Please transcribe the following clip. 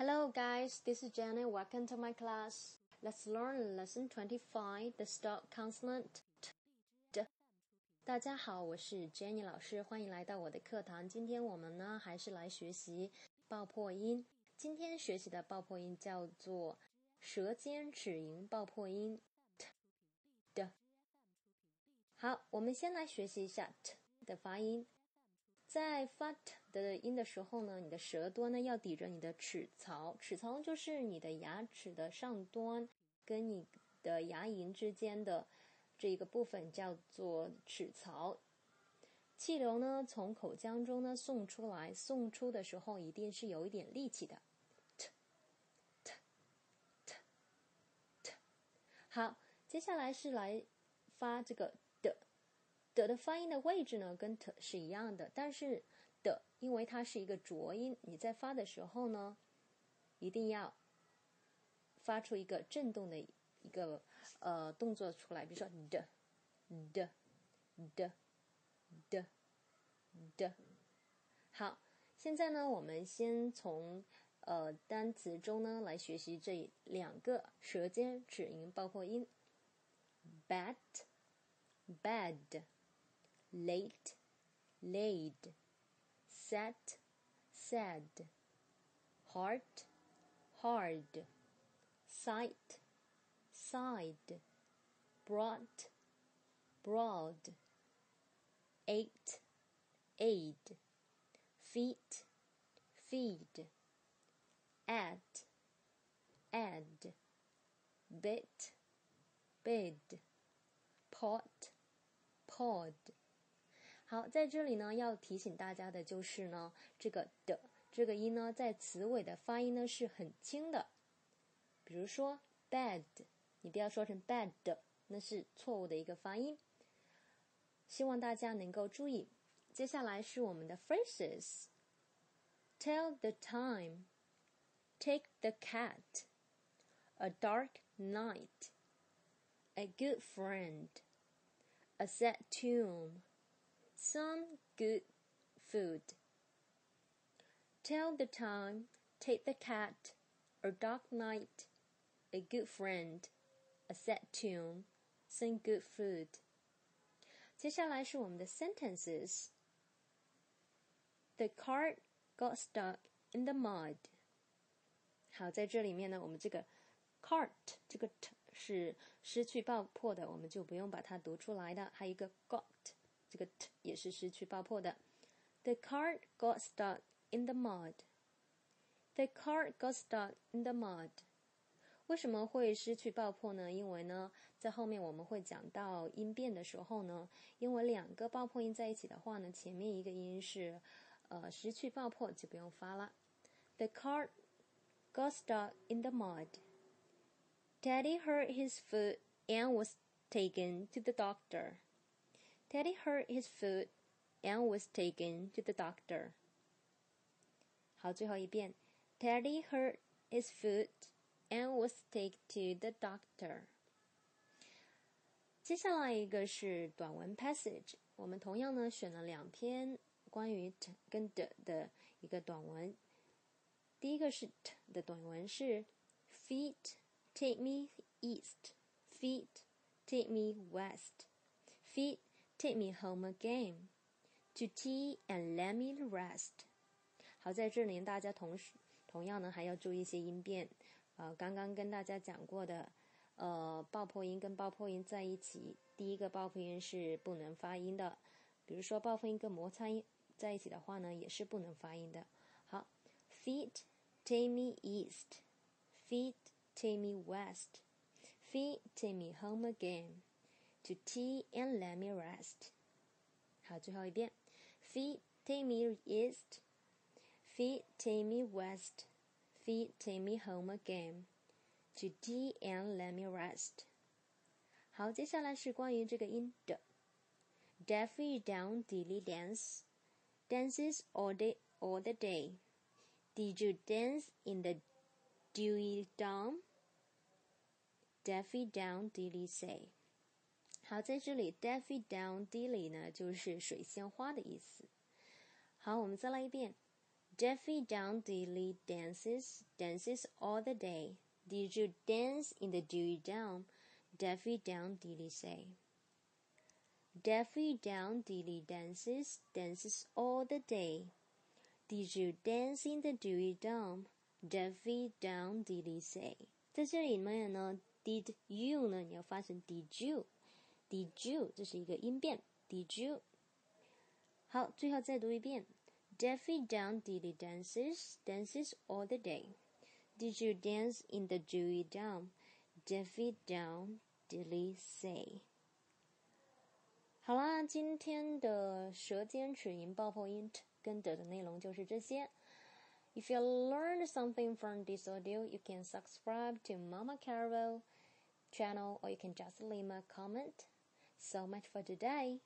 Hello, guys. This is Jenny. Welcome to my class. Let's learn lesson twenty-five, the stop consonant t. d. 大家好，我是 Jenny 老师，欢迎来到我的课堂。今天我们呢，还是来学习爆破音。今天学习的爆破音叫做舌尖齿龈爆破音 t 的。好，我们先来学习一下 t 的发音。在发 t 的音的时候呢，你的舌端呢要抵着你的齿槽，齿槽就是你的牙齿的上端跟你的牙龈之间的这一个部分叫做齿槽。气流呢从口腔中呢送出来，送出的时候一定是有一点力气的。好，接下来是来发这个。的的发音的位置呢，跟 t 是一样的，但是的，因为它是一个浊音，你在发的时候呢，一定要发出一个震动的一个呃动作出来，比如说的的的的的。好，现在呢，我们先从呃单词中呢来学习这两个舌尖齿龈爆破音，bad，bad。Late, laid, set, said, heart, hard, sight, side, brought, broad, ate, aid, feet, feed, at, add, bit, bid, pot, pod. 好，在这里呢，要提醒大家的就是呢，这个的这个音呢，在词尾的发音呢是很轻的。比如说 bad，你不要说成 bad，那是错误的一个发音。希望大家能够注意。接下来是我们的 phrases：tell the time，take the cat，a dark night，a good friend，a sad tune。some good food. Tell the time, take the cat, a dark night, a good friend, a sad tune, some good food. 接下来是我们的 sentences. The cart got stuck in the mud. 好，在这里面呢，我们这个 cart 这个 t 是失去爆破的，我们就不用把它读出来的。还有一个 got。 这个 t 也是失去爆破的。The cart got stuck in the mud. The cart got stuck in the mud. 为什么会失去爆破呢？因为呢，在后面我们会讲到音变的时候呢，因为两个爆破音在一起的话呢，前面一个音是呃失去爆破，就不用发了。The cart got stuck in the mud. Teddy hurt his foot and was taken to the doctor. Teddy hurt his foot and was taken to the doctor. 好，最后一遍。Teddy hurt his foot and was taken to the doctor. 接下来一个是短文 passage，我们同样呢选了两篇关于 t 跟 d 的一个短文。第一个是 t 的短文是 Feet take me east, feet take me west, feet Take me home again to tea and let me rest。好，在这里大家同时同样呢还要注意一些音变。呃，刚刚跟大家讲过的，呃，爆破音跟爆破音在一起，第一个爆破音是不能发音的。比如说爆破音跟摩擦音在一起的话呢，也是不能发音的。好，Feet take me east, feet take me west, feet take me home again。to tea and let me rest。好，最后一遍，Feet take me east, feet take me west, feet take me home again, to tea and let me rest。好，接下来是关于这个音的。Daffy down dilly dance, dances all day all the day. Did you dance in the dewy dawn? Daffy down dilly say. 好，在这里，Daffy Down Dilly 呢，就是水仙花的意思。好，我们再来一遍 Daffy Duck Dilly dances, dances all the day. Did you dance in the dewy dawn? Daffy Duck Dilly say. Daffy Duck Dilly dances, dances all the day. Did you dance in the dewy dawn? Daffy Duck Dilly say. 在这里面呢，did you 呢，你要发成 did you，did you 这是一个音变，did you。好，最后再读一遍。Daffy Duck Dilly dances, dances all the day. Did you dance in the dewy dawn? Daffy Duck Dilly say. 好啦，今天的舌尖齿龈爆破音跟的的内容就是这些。If you learned something from this audio, you can subscribe to Mama Carol channel or you can just leave a comment. So much for today.